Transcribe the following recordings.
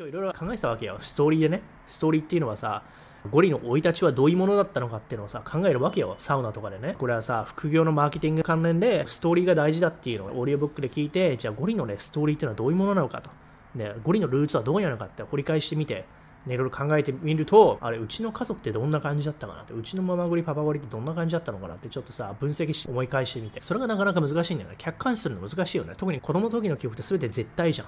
今日いろいろ考えてたわけよ。ストーリーでね。ストーリーっていうのはさ、ゴリの生い立ちはどういうものだったのかっていうのをさ、考えるわけよ。サウナとかでね。これはさ、副業のマーケティング関連で、ストーリーが大事だっていうのをオーディオブックで聞いて、じゃあゴリのね、ストーリーっていうのはどういうものなのかと。ね、ゴリのルーツはどういうのかって掘り返してみて、ね、いろいろ考えてみると、あれ、うちの家族ってどんな感じだったかなって、うちのママゴリ、パパゴリってどんな感じだったのかなって、ちょっとさ、分析して思い返してみて、それがなかなか難しいんだよね。客観視するの難しいよね。特に子供の時の記憶って全て絶対じゃん。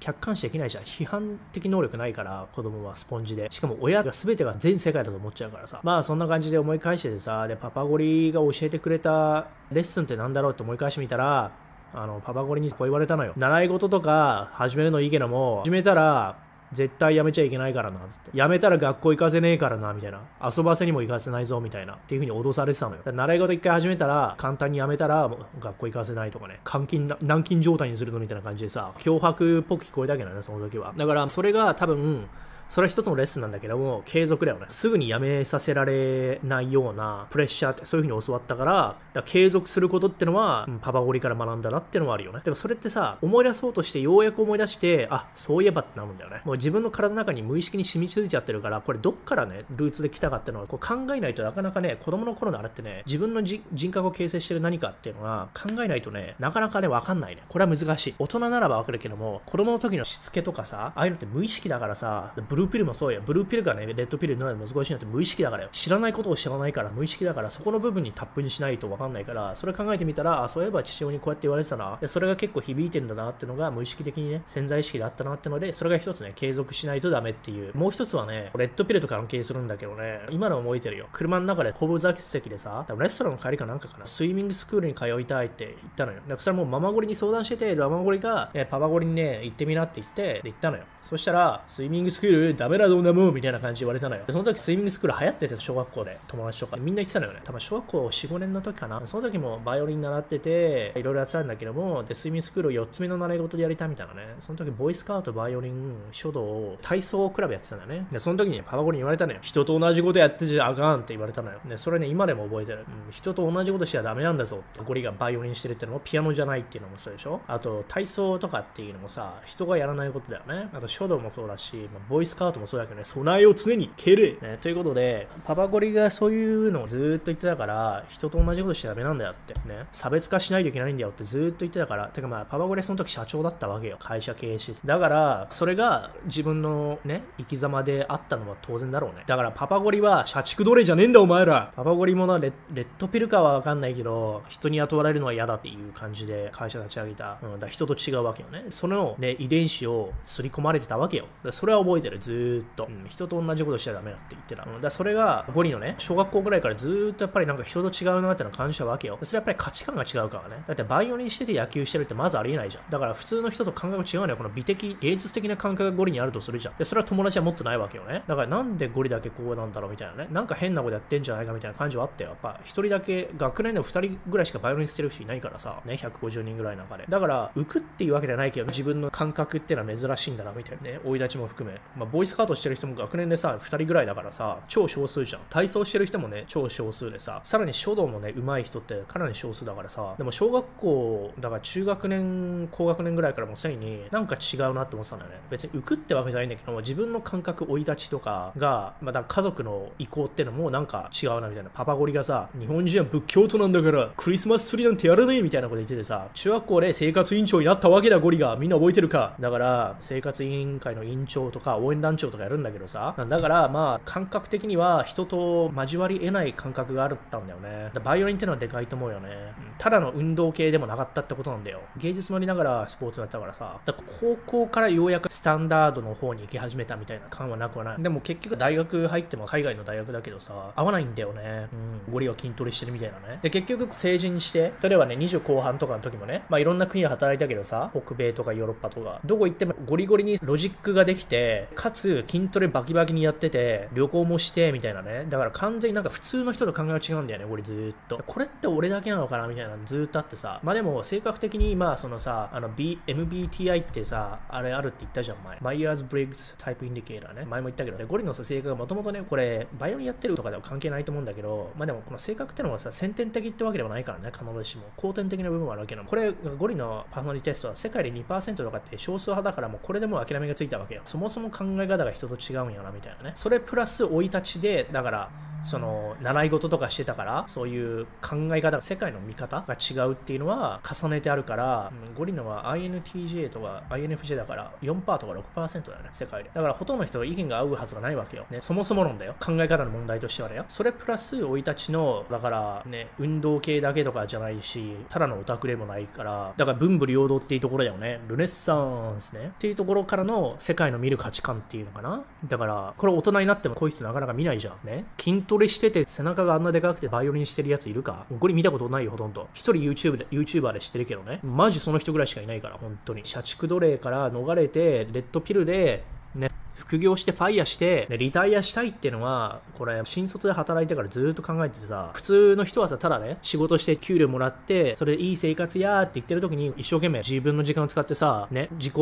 客観視できないじゃん。批判的能力ないから、子供はスポンジで。しかも親が全てが全世界だと思っちゃうからさ。まあそんな感じで思い返しててさ、で、パパゴリが教えてくれたレッスンって何だろうって思い返してみたら、あの、パパゴリにこう言われたのよ。習い事とか始めるのいいけども、始めたら、絶対やめちゃいけないからな、つって。やめたら学校行かせねえからな、みたいな。遊ばせにも行かせないぞ、みたいな。っていう風に脅されてたのよ。習い事一回始めたら、簡単にやめたら、もう学校行かせないとかね。監禁、軟禁状態にするぞ、みたいな感じでさ、脅迫っぽく聞こえたけどね、その時は。だから、それが多分、それは一つのレッスンなんだけども、継続だよね。すぐにやめさせられないようなプレッシャーってそういう風に教わったから、から継続することってのは、うん、パパゴリから学んだなってのはあるよね。でもそれってさ、思い出そうとしてようやく思い出して、あ、そういえばってなるんだよね。もう自分の体の中に無意識に染みついちゃってるから、これどっからね、ルーツで来たかっていうのはこう考えないとなかなかね、子供の頃のあれってね、自分の人格を形成してる何かっていうのは考えないとね、なかなかね、わかんないね。これは難しい。大人ならばわかるけども、子供の時のしつけとかさ、ああいうのって無意識だからさ、ブルーピルもそうよ。ブルーピルがね、レッドピルになるの難しいのって無意識だからよ。知らないことを知らないから無意識だから、そこの部分にタップにしないとわかんないから、それ考えてみたら、あ、そういえば父親にこうやって言われてたな。でそれが結構響いてんだなってのが無意識的にね、潜在意識であったなってので、それが一つね、継続しないとダメっていう。もう一つはね、レッドピルと関係するんだけどね、今の覚えてるよ。車の中で後部座席でさ、多分レストランの帰りかなんかかな、スイミングスクールに通いたいって言ったのよ。だからそれもうママゴリに相談してて、ママゴリが、ね、パパゴリにね、行ってみなって言って、で行ったのよ。そしたら、スイミングスクールダメだどんなもんみたいな感じで言われたのよ。その時スイミングスクール流行ってて、小学校で友達とか。みんな言ってたのよね。多分小学校4、5年の時かな。その時もバイオリン習ってて、いろいろやってたんだけども、で、スイミングスクールを4つ目の習い事でやりたいみたいなね。その時、ボイスカウト、バイオリン、書道、体操クラブやってたんだね。で、その時にパパゴリに言われたのよ。人と同じことやってちゃあかんって言われたのよ。で、それね、今でも覚えてる。うん、人と同じことしちゃダメなんだぞって。ゴリがバイオリンしてるってのもピアノじゃないっていうのもそうでしょあと、体操とかっていうのもさ、人がやらないことだよね。あと、書道もそうだし、まあ、ボイスカウトもそうだけどね、備えを常に蹴れ、ね。ということで、パパゴリがそういうのをずっと言ってたから、人と同じことしちゃダメなんだよって。ね。差別化しないといけないんだよってずっと言ってたから、てかまあ、パパゴリその時社長だったわけよ。会社経営して。だから、それが自分のね、生き様であったのは当然だろうね。だからパパゴリは社畜奴隷じゃねえんだお前ら。パパゴリもなレ、レッドピルかはわかんないけど、人に雇われるのは嫌だっていう感じで会社立ち上げた。うん、だ人と違うわけよね。そのね、遺伝子を刷り込まれてたわけよ。それは覚えてる、ずっと。うん、人と同じことしちゃダメだって言ってた。うん、だそれが、ゴリのね、小学校ぐらいからずっとやっぱりなんか人と違うなってのは感じたわけよ。それはやっぱり価値観が違うからね。だってバイオリンしてて野球してるってまずありえないじゃん。だから普通の人と感覚違うのよ。この美的、芸術的な感覚がゴリにあるとするじゃん。で、それは友達は持ってないわけよね。だからなんでゴリだけこうなんだろうみたいなね。なんか変なことやってんじゃないかみたいな感じはあったよ。やっぱ一人だけ、学年でも二人ぐらいしかバイオリンしてる人いないからさ、ね、150人ぐらいの中で。だから、浮くっていうわけじゃないけど、自分の感覚っていうのは珍しいんだなみたいなね。追い立ちも含め。まあ、ボイスカートしてる人も学年でさ、二人ぐらいだからさ、超少数じゃん。体操してる人もね、超少数でさ、さらに書道もね、上手い人ってかなり少数だからさ、でも小学校、だから中学年、高学年ぐらいからもうすでになんか違うなって思ってたんだよね。別に浮くってわけじゃないんだけども、自分の感覚、生い立ちとかが、まあ、だ家族の意向ってのもなんか違うなみたいな。パパゴリがさ、日本人は仏教徒なんだから、クリスマスツリーなんてやらねえみたいなこと言っててさ、中学校で生活委員長になったわけだ、ゴリが。みんな覚えてるか。だから、生活委員員会の委員長とか応援団長とかやるんだけどさ、だからまあ、感覚的には人と交わり得ない感覚があったんだよね。バイオリンってのはでかいと思うよね。ただの運動系でもなかったってことなんだよ。芸術もありながらスポーツやったからさ、だから高校からようやくスタンダードの方に行き始めたみたいな感はなくはない。でも結局大学入っても海外の大学だけどさ、合わないんだよね。うん。ゴリは筋トレしてるみたいなね。で、結局成人して、例えばね、20後半とかの時もね、まあいろんな国で働いたけどさ、北米とかヨーロッパとか、どこ行ってもゴリゴリにロジックができて、かつ筋トレバキバキにやってて、旅行もして、みたいなね。だから完全になんか普通の人と考えが違うんだよね、ゴリずーっと。これって俺だけなのかなみたいなのずーっとあってさ。まあでも性格的に、まあそのさ、あの B、MBTI ってさ、あれあるって言ったじゃん、前。 Myers Briggs Type Indicator ね。前も言ったけど、ね、ゴリのさ、性格がもともとね、これ、バイオリンやってるとかでは関係ないと思うんだけど、まあでもこの性格ってのはさ、先天的ってわけではないからね、必ずしも。後天的な部分もあるわけなの。これ、ゴリのパーソナリティテストは世界で2%とかって少数派だからもうこれでもう諦らみがついたわけよ。そもそも考え方が人と違うんやな、みたいなね。それプラス生い立ちで、だから、その習い事とかしてたからそういう考え方世界の見方が違うっていうのは重ねてあるから、うん、ゴリノは INTJ とか INFJ だから4%とか6%だよね世界で。だからほとんどの人は意見が合うはずがないわけよ、ね、そもそも論だよ。考え方の問題としてはだよそれプラス生い立ちのだからね運動系だけとかじゃないしただのオタクでもないから。だから文武両道っていうところだよね。ルネッサンスね。っていうところからの世界の見る価値観っていうのかな。だからこれ大人になってもこういう人なかなか見ないじゃん。ね。トレしてて背中があんなでかくてバイオリンしてるやついるか？これ見たことないよ、ほとんど。一人 YouTube で、YouTuber で知ってるけどね。マジその人ぐらいしかいないから、本当に。社畜奴隷から逃れて、レッドピルで、ね、副業してファイヤして、ね、リタイアしたいっていうのは、これ、新卒で働いてからずっと考えててさ、普通の人はさ、ただね、仕事して給料もらって、それでいい生活やーって言ってる時に、一生懸命自分の時間を使ってさ、ね、自己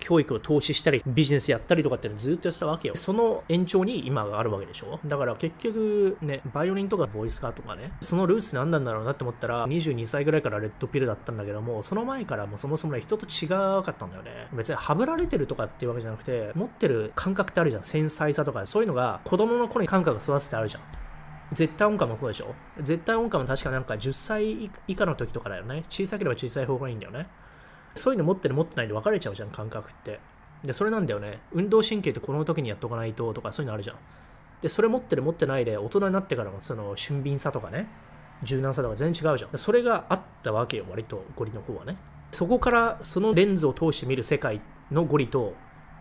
教育を投資したり、ビジネスやったりとかっていうのずっとやってたわけよ。その延長に今があるわけでしょ？だから結局ね、バイオリンとかボイスカーとかね、そのルーツ何なんだろうなって思ったら、22歳ぐらいからレッドピルだったんだけども、その前からもそもそもね、人と違かったんだよね。別にはぶられてるとかっていうわけじゃなくて、持ってる感覚ってあるじゃん。繊細さとか、そういうのが子供の頃に感覚が育つってあるじゃん。絶対音感もそうでしょ？絶対音感も確かなんか10歳以下の時とかだよね。小さければ小さい方がいいんだよね。そういうの持ってる持ってないで分かれちゃうじゃん、感覚って。で、それなんだよね。運動神経ってこの時にやっとかないととかそういうのあるじゃん。で、それ持ってる持ってないで大人になってからのその俊敏さとかね、柔軟さとか全然違うじゃん。それがあったわけよ、割とゴリの方はね。そこからそのレンズを通して見る世界のゴリと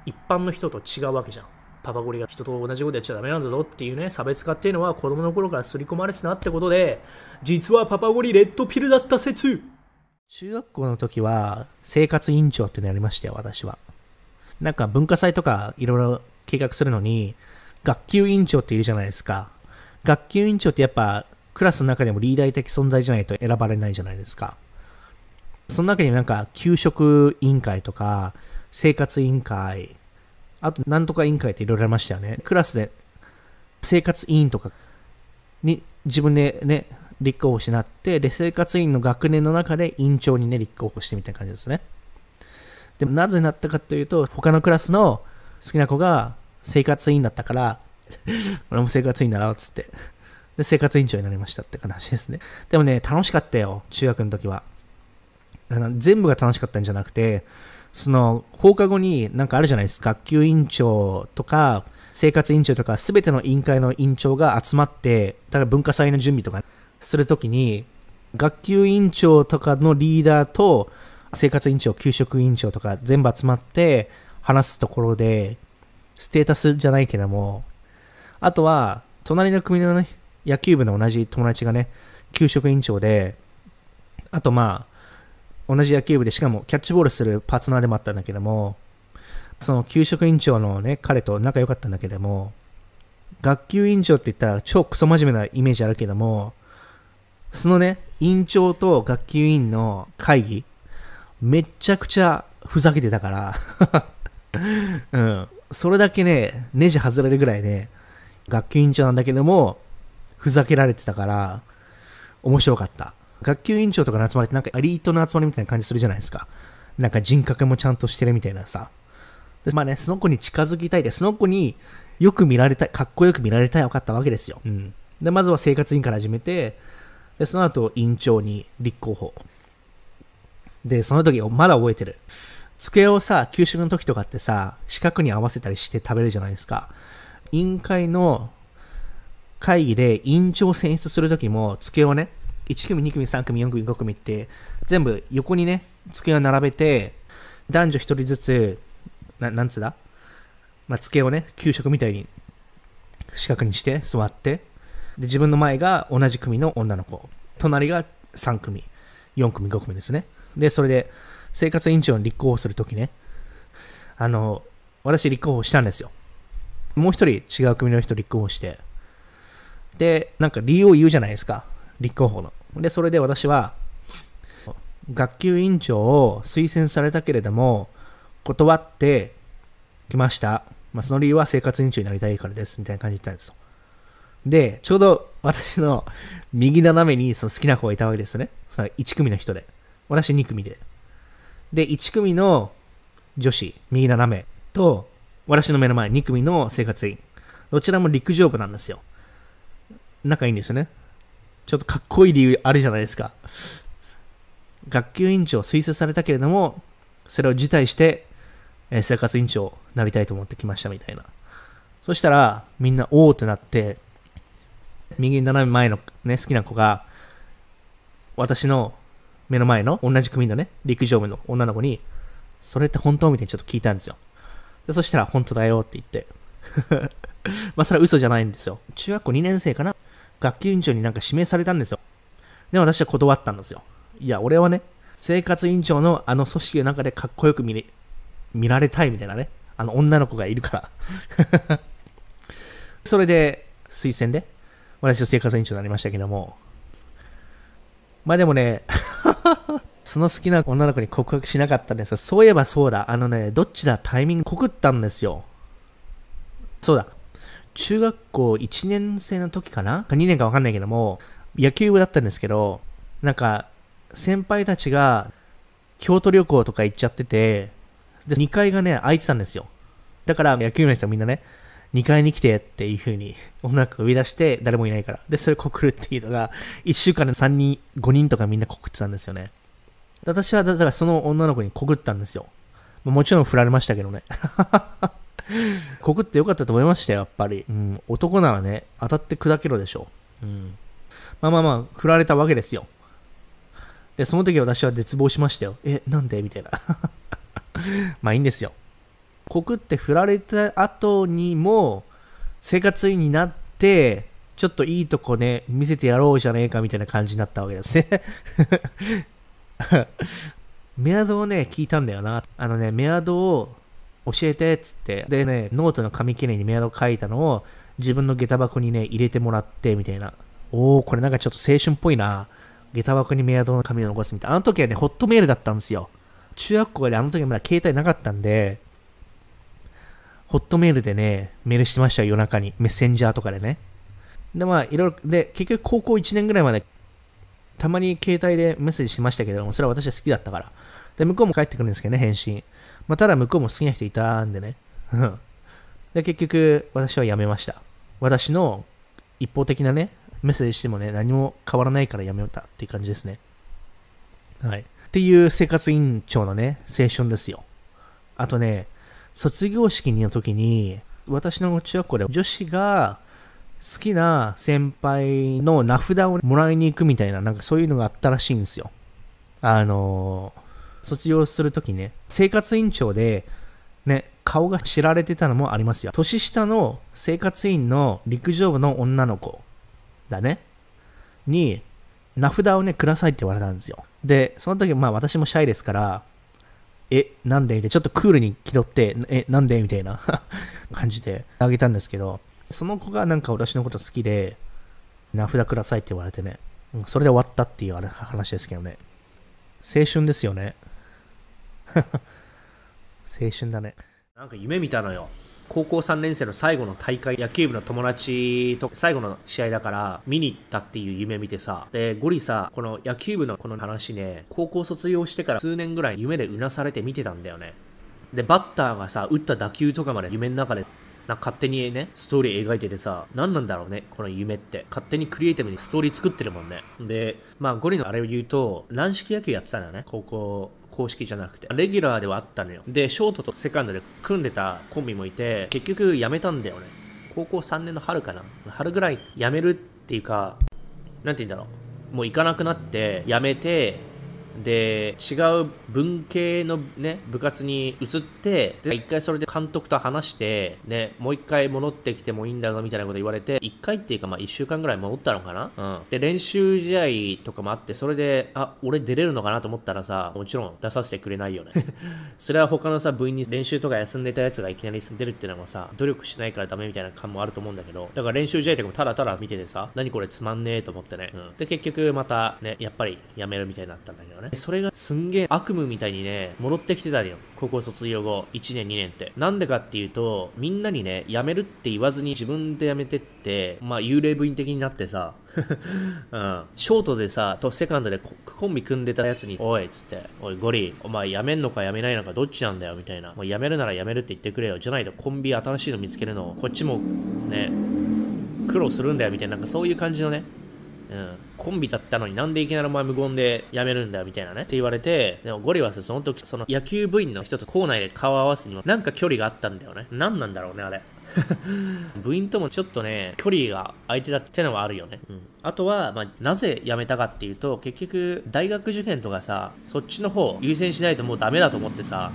一般の人と違うわけじゃん。パパゴリが人と同じことやっちゃダメなんだぞっていうね、差別化っていうのは子供の頃から刷り込まれてたなってことで、実はパパゴリレッドピルだった説中学校の時は生活委員長ってのやりましたよ、私は。なんか文化祭とかいろいろ計画するのに、学級委員長っているじゃないですか。学級委員長ってやっぱクラスの中でもリーダー的存在じゃないと選ばれないじゃないですか。その中になんか給食委員会とか生活委員会、あとなんとか委員会っていろいろありましたよね。クラスで生活委員とかに自分でね、立候補しなって、で、生活委員の学年の中で委員長にね、立候補してみたいな感じですね。でもなぜなったかというと、他のクラスの好きな子が生活委員だったから、俺も生活委員だろ、っつって。で、生活委員長になりましたって話ですね。でもね、楽しかったよ、中学の時は。あの全部が楽しかったんじゃなくて、その放課後になんかあるじゃないですか。学級委員長とか、生活委員長とか、すべての委員会の委員長が集まって、だから文化祭の準備とか、するときに、学級委員長とかのリーダーと、生活委員長、給食委員長とか全部集まって話すところで、ステータスじゃないけども、あとは、隣の組のね、野球部の同じ友達がね、給食委員長で、あとまあ、同じ野球部で、しかもキャッチボールするパートナーでもあったんだけども、その給食委員長のね、彼と仲良かったんだけども、学級委員長って言ったら超クソ真面目なイメージあるけども、そのね、委員長と学級委員の会議、めちゃくちゃふざけてたから うん。それだけね、ネジ外れるぐらいね、学級委員長なんだけども、ふざけられてたから、面白かった。学級委員長とかの集まりってなんかエリートの集まりみたいな感じするじゃないですか。なんか人格もちゃんとしてるみたいなさ。でまあね、その子に近づきたいで、その子によく見られたい、かっこよく見られたい分かったわけですよ。うん。で、まずは生活委員から始めて、で、その後、委員長に立候補。で、その時、まだ覚えてる。机をさ、給食の時とかってさ、四角に合わせたりして食べるじゃないですか。委員会の会議で委員長を選出する時も、机をね、1組、2組、3組、4組、5組って、全部横にね、机を並べて、男女1人ずつ、ななんつだ？まあ、机をね、給食みたいに四角にして座って、で、自分の前が同じ組の女の子。隣が3組。4組、5組ですね。で、それで、生活委員長に立候補するときね、あの、私立候補したんですよ。もう一人違う組の人立候補して、で、なんか理由を言うじゃないですか。立候補の。で、それで私は、学級委員長を推薦されたけれども、断ってきました。まあ、その理由は生活委員長になりたいからです。みたいな感じで言ったんですよ。で、ちょうど私の右斜めにその好きな子がいたわけですね。その1組の人で。私2組で。で、1組の女子、右斜めと、私の目の前、2組の生活委員。どちらも陸上部なんですよ。仲いいんですよね。ちょっとかっこいい理由あるじゃないですか。学級委員長推薦されたけれども、それを辞退して、えー、生活委員長になりたいと思ってきましたみたいな。そしたら、みんなおーってなって、右斜め前のね、好きな子が、私の目の前の同じ組のね、陸上部の女の子に、それって本当みたいにちょっと聞いたんですよ。でそしたら、本当だよって言って。まあ、それは嘘じゃないんですよ。中学校2年生かな学級委員長になんか指名されたんですよ。で、私は断ったんですよ。いや、俺はね、生活委員長のあの組織の中でかっこよく見れ見られたいみたいなね、あの女の子がいるから それで、推薦で、私は生活委員長になりましたけども、まあでもね その好きな女の子に告白しなかったんですが、そういえばそうだ、あのね、どっちだ、タイミング告ったんですよ。そうだ、中学校1年生の時かな ?2 年かわかんないけども、野球部だったんですけど、なんか、先輩たちが京都旅行とか行っちゃってて、で、2階がね、空いてたんですよ。だから、野球部の人はみんなね、2階に来てっていう風に、女の子が呼び出して、誰もいないから。で、それ告るっていうのが、1週間で3人、5人とかみんな告ってたんですよね。私は、だからその女の子に告ったんですよ。もちろん振られましたけどね。告ってよかったと思いましたよ、やっぱり。うん、男ならね、当たって砕けろでしょう。うん。まあまあまあ、振られたわけですよ。で、その時私は絶望しましたよ。え、なんで？みたいな。まあいいんですよ。告って振られた後にも、生活委員になって、ちょっといいとこね、見せてやろうじゃねえかみたいな感じになったわけですね。メアドをね、聞いたんだよな。あのね、メアドを教えてっつって。でね、ノートの紙切れにメアド書いたのを自分の下駄箱にね、入れてもらってみたいな。おー、これなんかちょっと青春っぽいな。下駄箱にメアドの紙を残すみたいな。あの時はね、ホットメールだったんですよ。中学校であの時はまだ携帯なかったんで、ホットメールでね、メールしてましたよ、夜中に。メッセンジャーとかでね。で、まあ、いろいろ、で、結局高校1年ぐらいまで、たまに携帯でメッセージしましたけども、それは私は好きだったから。で、向こうも帰ってくるんですけどね、返信。まあ、ただ向こうも好きな人いたんでね。で、結局、私は辞めました。私の一方的なね、メッセージしてもね、何も変わらないから辞めたっていう感じですね。はい。っていう生活委員長のね、青春ですよ。あとね、卒業式の時に、私の中学校で女子が好きな先輩の名札をもらいに行くみたいな、なんかそういうのがあったらしいんですよ。あのー、卒業するときね、生活委員長で、ね、顔が知られてたのもありますよ。年下の生活委員の陸上部の女の子だね、に、名札をね、くださいって言われたんですよ。で、その時、まあ私もシャイですから、え、なんで？みたいな、ちょっとクールに気取って、え、なんで？みたいな 感じであげたんですけど、その子がなんか私のこと好きで、名札くださいって言われてね、それで終わったっていう話ですけどね。青春ですよね。青春だね。なんか夢見たのよ。高校3年生の最後の大会、野球部の友達と最後の試合だから見に行ったっていう夢見てさ、で、ゴリさ、この野球部のこの話ね、高校卒業してから数年ぐらい夢でうなされて見てたんだよね。で、バッターがさ、打った打球とかまで夢の中でな勝手にね、ストーリー描いててさ、何なんだろうね、この夢って。勝手にクリエイティブにストーリー作ってるもんね。で、まあ、ゴリのあれを言うと、軟式野球やってたんだよね、高校公式じゃなくて、レギュラーではあったのよ。で、ショートとセカンドで組んでたコンビもいて、結局辞めたんだよね。高校3年の春かな。春ぐらい辞めるっていうか、なんて言うんだろう。もう行かなくなって辞めて、で違う文系のね部活に移って一回それで監督と話してねもう一回戻ってきてもいいんだぞみたいなこと言われて一回っていうかまあ1週間ぐらい戻ったのかな？うん。で練習試合とかもあってそれであ俺出れるのかなと思ったらさもちろん出させてくれないよね。それは他のさ部員に練習とか休んでたやつがいきなり出るっていうのもさ努力しないからダメみたいな感もあると思うんだけどだから練習試合とかもただただ見ててさ何これつまんねえと思ってね、うん、で結局またねやっぱりやめるみたいになったんだけどねね。それがすんげえ悪夢みたいにね、戻ってきてたのよ。高校卒業後、1年2年って。なんでかっていうと、みんなにね、辞めるって言わずに自分で辞めてって、まあ幽霊部員的になってさ、うん、ショートでさ、とセカンドでコンビ組んでたやつに、おいっつって、おいゴリ、お前辞めんのか辞めないのかどっちなんだよみたいな。もう辞めるなら辞めるって言ってくれよ。じゃないとコンビ新しいの見つけるの、こっちもね、苦労するんだよみたいな、なんかそういう感じのね、うん、コンビだったのになんでいきなりお前無言で辞めるんだよみたいなねって言われて、でもゴリはさ、その時、その野球部員の人と校内で顔を合わすにはなんか距離があったんだよね。何なんだろうね、あれ。部員ともちょっとね、距離が空いてたってのはあるよね。うん、あとは、まあ、なぜ辞めたかっていうと、結局、大学受験とかさ、そっちの方優先しないともうダメだと思ってさ、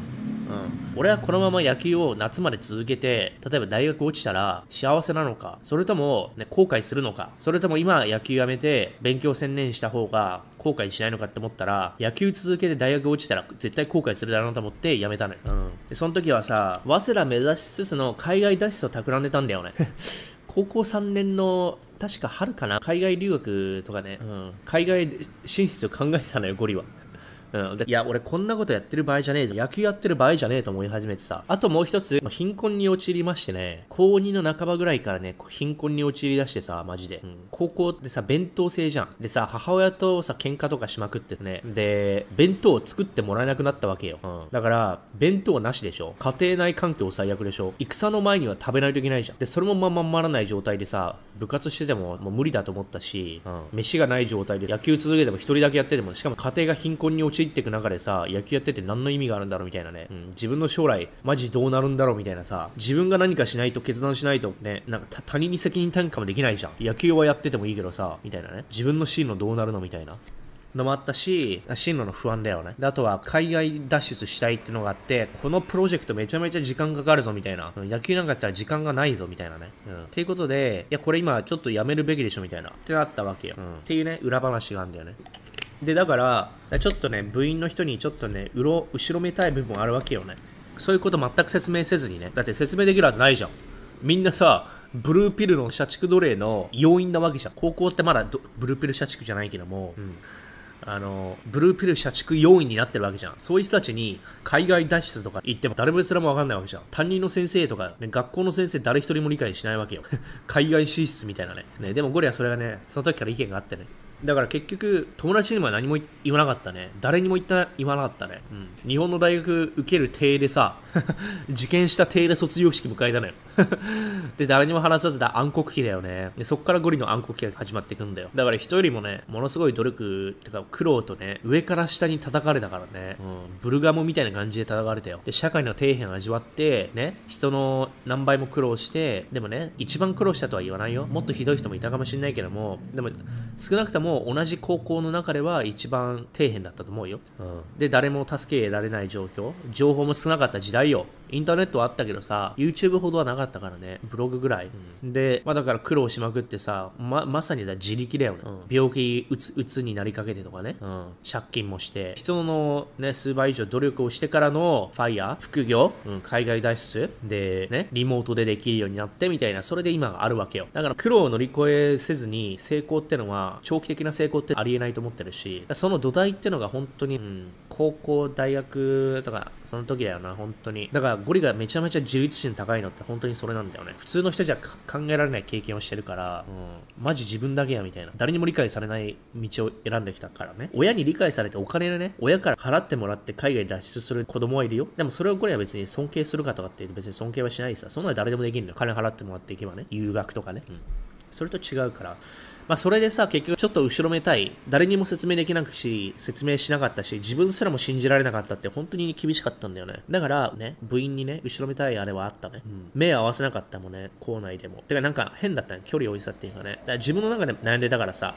うん、俺はこのまま野球を夏まで続けて、例えば大学落ちたら幸せなのか、それとも、ね、後悔するのか、それとも今野球やめて勉強専念した方が後悔しないのかって思ったら、野球続けて大学落ちたら絶対後悔するだろうと思って辞めたのよ。うん、でその時はさ、早稲田目指しつつの海外脱出を企んでたんだよね。高校3年の確か春かな海外留学とかね、うん、海外進出を考えてたのよ、ゴリは。うん、いや、俺こんなことやってる場合じゃねえ野球やってる場合じゃねえと思い始めてさ。あともう一つ、貧困に陥りましてね、高2の半ばぐらいからね、貧困に陥りだしてさ、マジで。うん、高校ってさ、弁当制じゃん。でさ、母親とさ、喧嘩とかしまくってね。で、弁当を作ってもらえなくなったわけよ。うん、だから、弁当なしでしょ。家庭内環境最悪でしょ。戦の前には食べないといけないじゃん。で、それもまままらない状態でさ、部活しててももう無理だと思ったし、うん、飯がない状態で野球続けても一人だけやってても、しかも家庭が貧困に陥っていく中でさ、野球やってて何の意味があるんだろうみたいなね、うん、自分の将来マジどうなるんだろうみたいなさ自分が何かしないと決断しないとねなんか他人に責任転嫁もできないじゃん野球はやっててもいいけどさみたいなね自分の進路どうなるのみたいなのもあったし、進路の不安だよね。で、あとは海外脱出したいってのがあって、このプロジェクトめちゃめちゃ時間かかるぞみたいな。野球なんかやったら時間がないぞみたいなね。うん。っていうことで、いや、これ今ちょっとやめるべきでしょみたいな。ってなったわけよ。うん。っていうね、裏話があるんだよね。で、だから、ちょっとね、部員の人にちょっとね、うろ後ろめたい部分あるわけよね。そういうこと全く説明せずにね。だって説明できるはずないじゃん。みんなさ、ブルーピルの社畜奴隷の要因なわけじゃん。高校ってまだブルーピル社畜じゃないけども、うん、あの、ブルーピル社畜要因になってるわけじゃん。そういう人たちに海外脱出とか言っても誰もすらもわかんないわけじゃん。担任の先生とか、ね、学校の先生誰一人も理解しないわけよ。海外進出みたいなね。ねでもゴリはそれがね、その時から意見があってね。だから結局、友達にも何も言わなかったね。誰にも言った言わなかったね。うん。日本の大学受ける体でさ、受験した体で卒業式迎えたのよ。で、誰にも話さずだ暗黒期だよね。で、そっからゴリの暗黒期が始まっていくんだよ。だから人よりもね、ものすごい努力、ってか苦労とね、上から下に叩かれたからね、うん、ブルガモみたいな感じで叩かれたよ。で、社会の底辺味わって、ね、人の何倍も苦労して、でもね、一番苦労したとは言わないよ。もっとひどい人もいたかもしれないけども、でも、少なくともも同じ高校の中では一番底辺だったと思うよ、うん、で誰も助けられない状況。情報も少なかった時代よ。インターネットはあったけどさ YouTube ほどはなかったからね。ブログぐらい、うん、で、まあ、だから苦労しまくってさままさにだ自力だよね、うん、病気うつうつになりかけてとかね、うん、借金もして。人のね数倍以上努力をしてからのファイヤー副業、うん、海外脱出。でねリモートでできるようになってみたいな。それで今があるわけよ。だから苦労を乗り越えせずに成功ってのは長期的な成功ってありえないと思ってるし、その土台ってのが本当に、うん、高校、大学とか、その時だよな、本当に。だからゴリがめちゃめちゃ自立心高いのって本当にそれなんだよね。普通の人じゃ考えられない経験をしてるから、うん、マジ自分だけやみたいな。誰にも理解されない道を選んできたからね。親に理解されてお金でね、親から払ってもらって海外脱出する子供はいるよ。でもそれをゴリは別に尊敬するかとかって別に尊敬はしないさ。そんなの誰でもできるのよ。金払ってもらっていけばね。留学とかね。うん。それと違うから。まあ、それでさ、結局ちょっと後ろめたい。誰にも説明できなくし、説明しなかったし、自分すらも信じられなかったって本当に厳しかったんだよね。だからね、部員にね、後ろめたいあれはあったね。うん、目合わせなかったもんね、校内でも。てかなんか変だったね、距離置いてたっていうかね。だから自分の中で悩んでたからさ、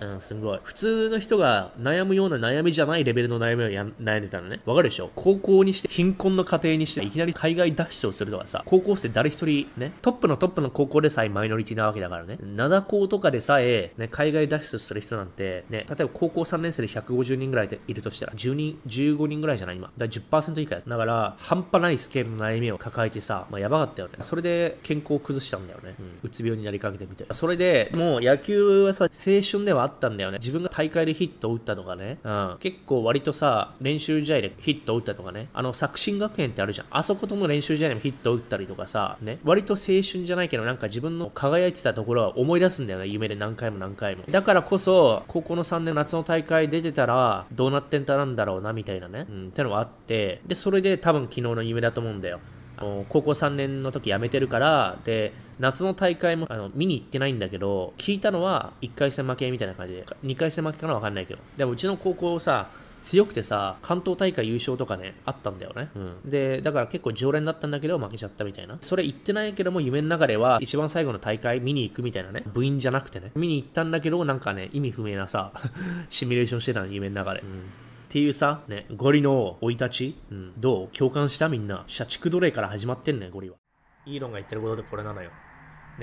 うん、すごい。普通の人が悩むような悩みじゃないレベルの悩みをや悩んでたのね。わかるでしょ？高校にして、貧困の家庭にして、いきなり海外脱出をするとかさ、高校生誰一人ね、トップのトップの高校でさえマイノリティなわけだからね。灘校とかでさえ、ね、海外脱出する人なんて、ね、例えば高校3年生で150人ぐらいいるとしたら、10人、15人ぐらいじゃない？今。だから10%以下だから、半端ないスケールの悩みを抱えてさ、まあ、やばかったよね。それで健康を崩したんだよね。うん、うつ病になりかけてみて。それで、もう野球はさ、青春ではあったんだよね。自分が大会でヒットを打ったとかね。うん。結構割とさ、練習試合でヒットを打ったとかね。あの、作新学園ってあるじゃん。あそことの練習試合でもヒットを打ったりとかさ、ね。割と青春じゃないけど、なんか自分の輝いてたところは思い出すんだよね。夢で何回も何回も。だからこそ、高校の3年夏の大会出てたら、どうなってんたなんだろうな、みたいなね。うん。ってのはあって、で、それで多分昨日の夢だと思うんだよ。高校3年の時辞めてるからで夏の大会もあの見に行ってないんだけど聞いたのは1回戦負けみたいな感じで2回戦負けかな分かんないけどでもうちの高校さ強くてさ、関東大会優勝とかね、あったんだよね。うん。で、だから結構常連だったんだけど負けちゃったみたいな。それ言ってないけども、夢の中では一番最後の大会見に行くみたいなね。部員じゃなくてね。見に行ったんだけど、なんかね、意味不明なさ、シミュレーションしてたの、夢の中で。うんっていうさ、ね、ゴリの生い立ち、うん、どう？共感した？みんな。社畜奴隷から始まってんねゴリは。イーロンが言ってることでこれなのよ。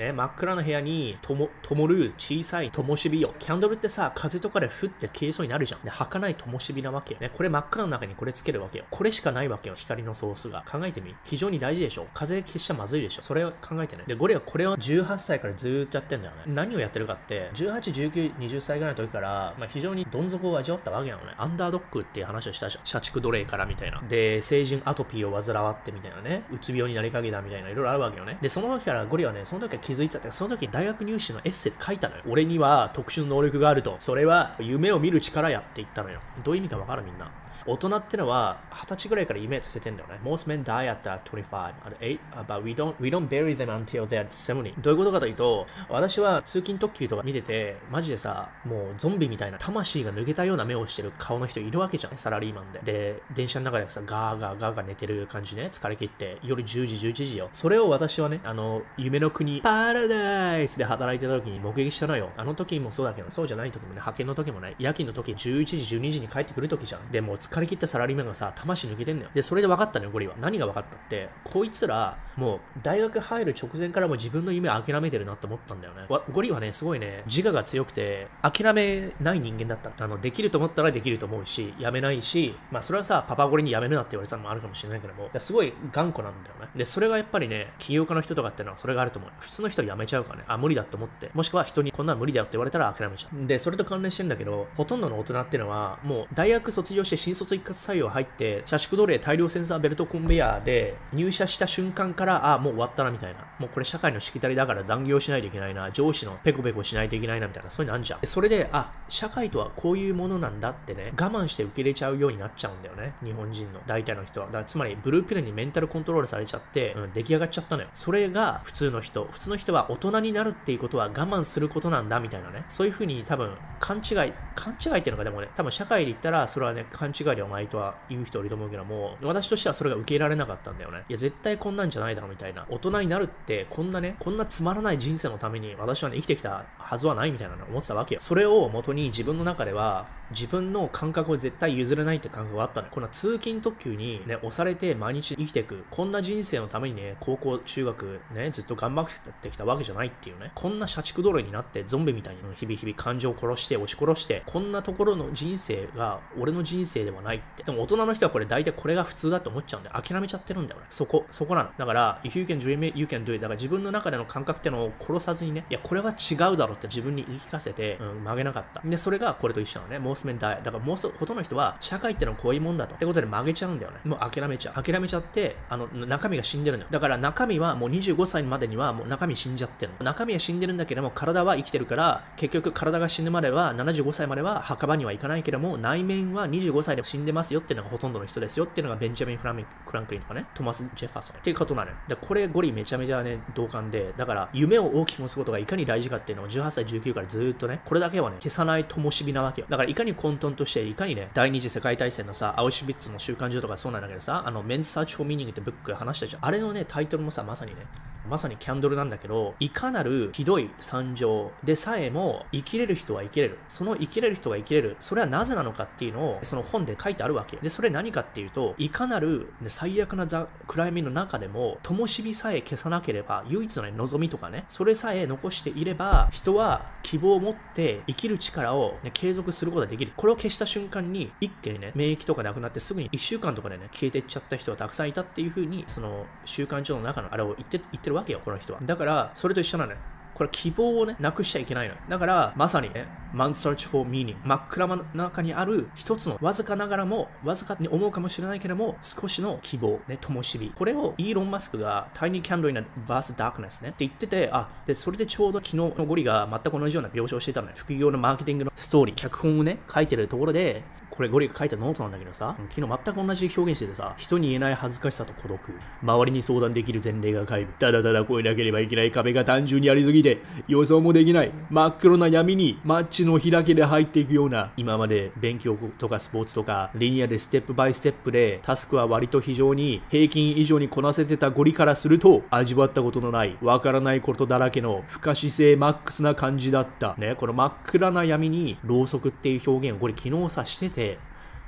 ね、真っ暗な部屋にとも灯る小さい灯火よ。キャンドルってさ、風とかでふって消えそうになるじゃん。で、儚い灯火なわけよ。ね、これ真っ暗の中にこれつけるわけよ。これしかないわけよ、光のソースが。考えてみ。非常に大事でしょ。風消しちゃまずいでしょ。それを考えてね。で、ゴリはこれを18歳からずっとやってんだよね。何をやってるかって、18、19、20歳ぐらいの時から、まあ、非常にどん底を味わったわけなのね。アンダードックっていう話をしたじゃん。社畜奴隷からみたいな。で、成人アトピーを患わってみたいなね。うつ病になりかけたみたいな、いろいろあるわけよね。で、その時からゴリはね、その時は気づいてたって、その時大学入試のエッセイで書いたのよ。俺には特殊能力があると。それは夢を見る力やって言ったのよ。どういう意味かわかるみんな。大人ってのは二十歳ぐらいから夢をさせてんだよね。Most men die at 25 at 8 but we don't, we don't bury them until they're 70. どういうことかというと、私は通勤特急とか見てて、マジでさ、もうゾンビみたいな魂が抜けたような目をしてる顔の人いるわけじゃん。サラリーマンで。で、電車の中でさ、ガーガーガーガー寝てる感じね。疲れ切って、夜10時、11時よ。それを私はね、あの、夢の国、パラダイスで働いてた時に目撃したのよ。あの時もそうだけど、そうじゃない時もね、派遣の時もね、夜勤の時11時、12時に帰ってくる時じゃん。でも疲れ切ったサラリーマンがさ、魂抜けてんのよ。で、それで分かったのよ、ゴリは。何が分かったって、こいつら、もう、大学入る直前からも自分の夢諦めてるなって思ったんだよね。ゴリはね、すごいね、自我が強くて、諦めない人間だった。あの、できると思ったらできると思うし、やめないし、まあ、それはさ、パパゴリにやめるなって言われたのもあるかもしれないけども、すごい頑固なんだよね。で、それがやっぱりね、起業家の人とかってのはそれがあると思う。普通の人はやめちゃうかね、あ、無理だと思って。もしくは人にこんなの無理だよって言われたら諦めちゃう。で、それと関連してんだけど、ほとんどの大人っていうのは、もう大学卒業して新卒一括採用入って、社畜奴隷大量センサーベルトコンベヤーで入社した瞬間から、あ、もう終わったなみたいな。もうこれ社会のしきたりだから残業しないといけないな。上司のペコペコしないといけないなみたいな。そういうのあるじゃん。それで、あ、社会とはこういうものなんだってね、我慢して受け入れちゃうようになっちゃうんだよね。日本人の大体の人は。だからつまり、ブルーピルにメンタルコントロールされちゃって、うん、出来上がっちゃったのよ。それが普通の人。普通の人は大人になるっていうことは我慢することなんだみたいなね。そういうふうに多分勘違い、勘違いっていうのがでもね、多分社会で言ったらそれはね、勘違いではないとは言う人いると思うけども、私としてはそれが受け入れられなかったんだよね。いや、絶対こんなんじゃないだろみたいな。大人になるって、こんなね、こんなつまらない人生のために私はね、生きてきたはずはないみたいなの思ってたわけよ。それを元に自分の中では、自分の感覚を絶対譲れないって感覚があったの。この通勤特急にね、押されて毎日生きていく。こんな人生のためにね、高校、中学、ね、ずっと頑張ってきたわけじゃないっていうね。こんな社畜泥になってゾンビみたいに日々日々感情を殺して、押し殺して、こんなところの人生が俺の人生ではないって。でも大人の人はこれ大体これが普通だと思っちゃうんで、諦めちゃってるんだよね。そこ、そこなの。だから、if you can dream it, you can do it. だから自分の中での感覚ってのを殺さずにね、いや、これは違うだろうって自分に言い聞かせて、うん、曲げなかった。で、それがこれと一緒なのね。モースメンダイ。だからもうほとんどの人は、社会ってのはこういうもんだと。ってことで曲げちゃうんだよね。もう諦めちゃう。諦めちゃって、あの、中身が死んでるのよ。だから中身はもう25歳までにはもう中身死んじゃってる。中身は死んでるんだけども、体は生きてるから、結局体が死ぬまでは、75歳までは墓場には行かないけども、内面は25歳で死んでますよっていうのがほとんどの人ですよっていうのがベンジャミン・フラミンクリンとかね、トマス・ジェファソンっていうことなのよ。で、これゴリめちゃめちゃね、同感で、だから夢を大きく持つことがいかに大事かっていうのを18歳、19からずっとね、これだけはね、消さない灯火なわけよ。だからいかに混沌として、いかにね、第二次世界大戦のさ、アウシュビッツの週刊所とかそうなんだけどさ、あの、メン Search for Meaning ってブック話したじゃん。あれのね、タイトルもさ、まさにね、まさにキャンドルなんだけど、けどいかなるひどい惨状でさえも生きれる人は生きれる。その生きれる人が生きれる。それはなぜなのかっていうのを、その本で書いてあるわけ。で、それ何かっていうと、いかなる、最悪な暗闇の中でも、灯火さえ消さなければ、唯一の、ね、望みとかね、それさえ残していれば、人は希望を持って生きる力を、ね、継続することができる。これを消した瞬間に、一気にね、免疫とかなくなってすぐに1週間とかでね、消えていっちゃった人がたくさんいたっていう風に、その、週刊上の中のあれを言って、言ってるわけよ、この人は。だから、それと一緒なのよ。これ希望をね、なくしちゃいけないのよ。だから、まさにね、Man search for meaning 真っ暗の中にある一つのわずかながらもわずかに思うかもしれないけども少しの希望。ね灯火。これをイーロン・マスクが Tiny Candle in a Vast Darkness ね。って言っててあでそれでちょうど昨日のゴリが全く同じような描写をしてたのよ。副業のマーケティングのストーリー。脚本をね書いてるところでこれゴリが書いたノートなんだけどさ、昨日全く同じ表現しててさ、人に言えない恥ずかしさと孤独、周りに相談できる前例が皆無、ただただ越えなければいけない壁が単純にありすぎて、予想もできない、真っ黒な闇にマッチだけで入っていくような、今まで勉強とかスポーツとか、リニアで step by step で、タスクは割と非常に平均以上にこなせてたゴリからすると、味わったことのない、わからないことだらけの不可視性マックスな感じだった。ね、この真っ暗な闇に、ろうそくっていう表現をこれ昨日指してて、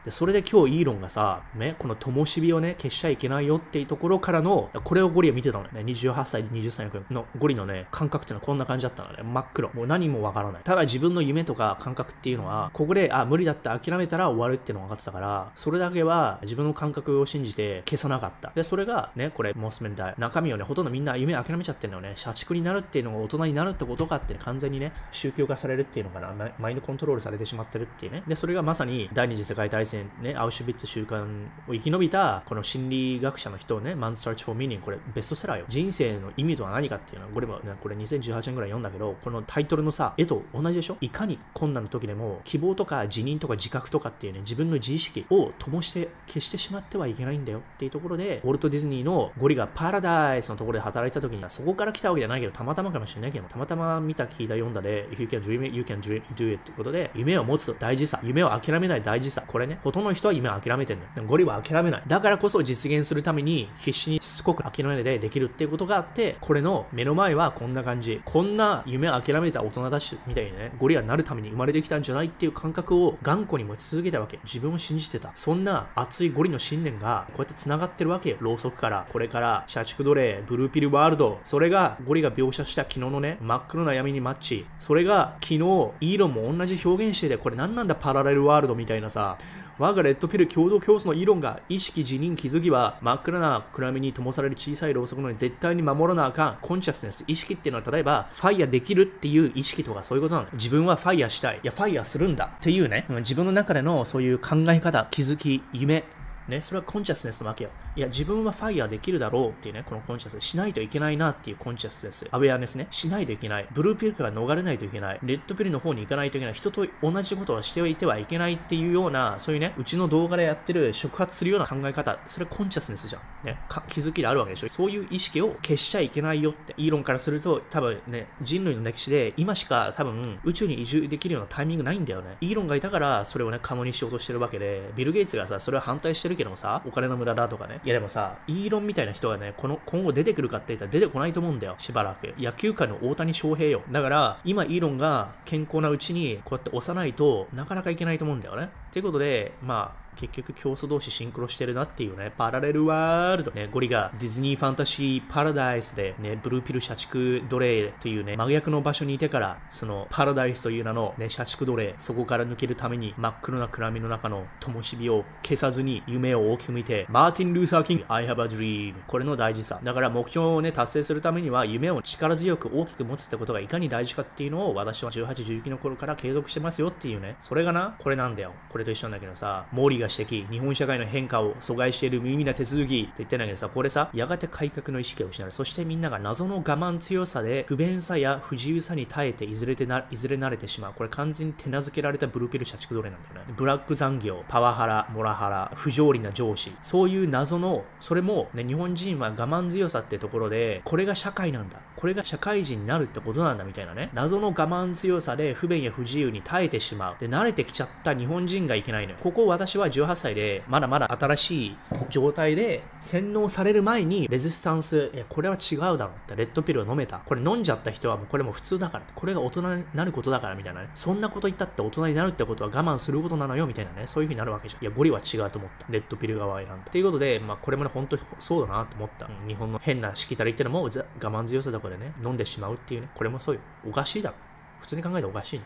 で、それで今日イーロンがさ、ね、この灯火をね、消しちゃいけないよっていうところからの、これをゴリは見てたのね。28歳、20歳のゴリのね、感覚っていうのはこんな感じだったのね。真っ黒。もう何もわからない。ただ自分の夢とか感覚っていうのは、ここで、あ、無理だって諦めたら終わるっていうのが分かってたから、それだけは自分の感覚を信じて消さなかった。で、それがね、これ、モスメンタイ。中身をね、ほとんどみんな夢諦めちゃってるのよね。社畜になるっていうのが大人になるってことかって、ね、完全にね、宗教化されるっていうのかな。マインドコントロールされてしまってるっていうね。で、それがまさに第二次世界大戦ね、アウシュビッツ習慣を生き延びたこの心理学者の人をね、Man Search for Meaning、これベストセラーよ。人生の意味とは何かっていうのは、これも、ね、これ2018年ぐらい読んだけど、このタイトルのさ、絵と同じでしょ？いかに困難の時でも、希望とか辞任とか自覚とかっていうね、自分の自意識を灯して消してしまってはいけないんだよっていうところで、ウォルト・ディズニーのゴリがパラダイスのところで働いた時には、そこから来たわけじゃないけど、たまたまかもしれないけど、たまたま見た、聞いた、読んだで、If you can dream it, you can do it ってことで、夢を持つ大事さ、夢を諦めない大事さ、これね、ほとんどの人は夢を諦めてるんだよ。ゴリは諦めない。だからこそ実現するために必死にしつこく諦めないでできるっていうことがあって、これの目の前はこんな感じ。こんな夢を諦めた大人たちみたいにね、ゴリラになるために生まれてきたんじゃないっていう感覚を頑固に持ち続けたわけ。自分を信じてた。そんな熱いゴリの信念がこうやって繋がってるわけよ。ろうそくから、これから社畜奴隷、ブルーピルワールド。それがゴリが描写した昨日のね、真っ黒な闇にマッチ。それが昨日、イーロンも同じ表現してて、これ何なんだパラレルワールドみたいなさ、我がレッドピル共同競争のイーロンが意識辞任気づきは真っ暗な暗闇に灯される小さいろうそくのに絶対に守らなあかんコンシャスネス意識っていうのは例えばファイヤーできるっていう意識とかそういうことなの自分はファイヤーしたい。いやファイヤーするんだ。っていうね。自分の中でのそういう考え方気づき夢。ね、それは consciousness なわけよ。いや、自分は FIRE できるだろうっていうね、この conscious しないといけないなっていう consciousness。awareness ね。しないといけない。 blue pill から逃れないといけない。 red pill の方に行かないといけない。人と同じことをしておいてはいけないっていうような、そういうね、うちの動画でやってる触発するような考え方。それ consciousness じゃん。ね。気づきであるわけでしょ。そういう意識を消しちゃいけないよって。イーロンからすると、多分ね、人類の歴史で今しか多分宇宙に移住できるようなタイミングないんだよね。イーロンがいたから、それをね、可能にしようとしてるわけで、ビル・ゲイツがさ、それは反対してるけどもさ、お金の無駄だとかね。いやでもさ、イーロンみたいな人がね、この今後出てくるかって言ったら出てこないと思うんだよ。しばらく。野球界の大谷翔平よ。だから、今イーロンが健康なうちにこうやって押さないとなかなかいけないと思うんだよね。ということで、まあ、結局競争同士シンクロしてるなっていうね、パラレルワールド。ね、ゴリがディズニーファンタジーパラダイスで、ね、ブルーピル社畜奴隷というね、真逆の場所にいてから、そのパラダイスという名のね、社畜奴隷、そこから抜けるために真っ黒な暗闇の中の灯火を消さずに夢を大きく見て、マーティン・ルーサー・キング、I have a dream。これの大事さ。だから目標をね、達成するためには夢を力強く大きく持つってことがいかに大事かっていうのを私は18、19の頃から継続してますよっていうね、それがな、これなんだよ。これと一緒なんだけどさ、モーリーが指摘、日本社会の変化を阻害している無意味な手続きって言ってんだけどさ、これさ、やがて改革の意識を失う。そしてみんなが謎の我慢強さで不便さや不自由さに耐えていずれてないずれ慣れてしまう。これ完全に手なずけられたブルーピル社畜奴隷なんだよね。ブラック残業、パワハラ、モラハラ、不条理な上司。そういう謎の、それも、ね、日本人は我慢強さってところで、これが社会なんだ。これが社会人になるってことなんだみたいなね。謎の我慢強さで不便や不自由に耐えてしまう。で、慣れてきちゃった日本人がいけないのよ。ここ私は18歳で、まだまだ新しい状態で洗脳される前にレジスタンス、え、これは違うだろうって、レッドピルを飲めた。これ飲んじゃった人はもうこれも普通だから。これが大人になることだからみたいなね。そんなこと言ったって大人になるってことは我慢することなのよみたいなね。そういう風になるわけじゃん。いや、ゴリは違うと思った。レッドピル側選んだ。ということで、まあこれもね、本当にそうだなと思った。日本の変なしきたりってのも我慢強さだこでね、飲んでしまうっていうね。これもそうよ。おかしいだろ。普通に考えておかしい、ね。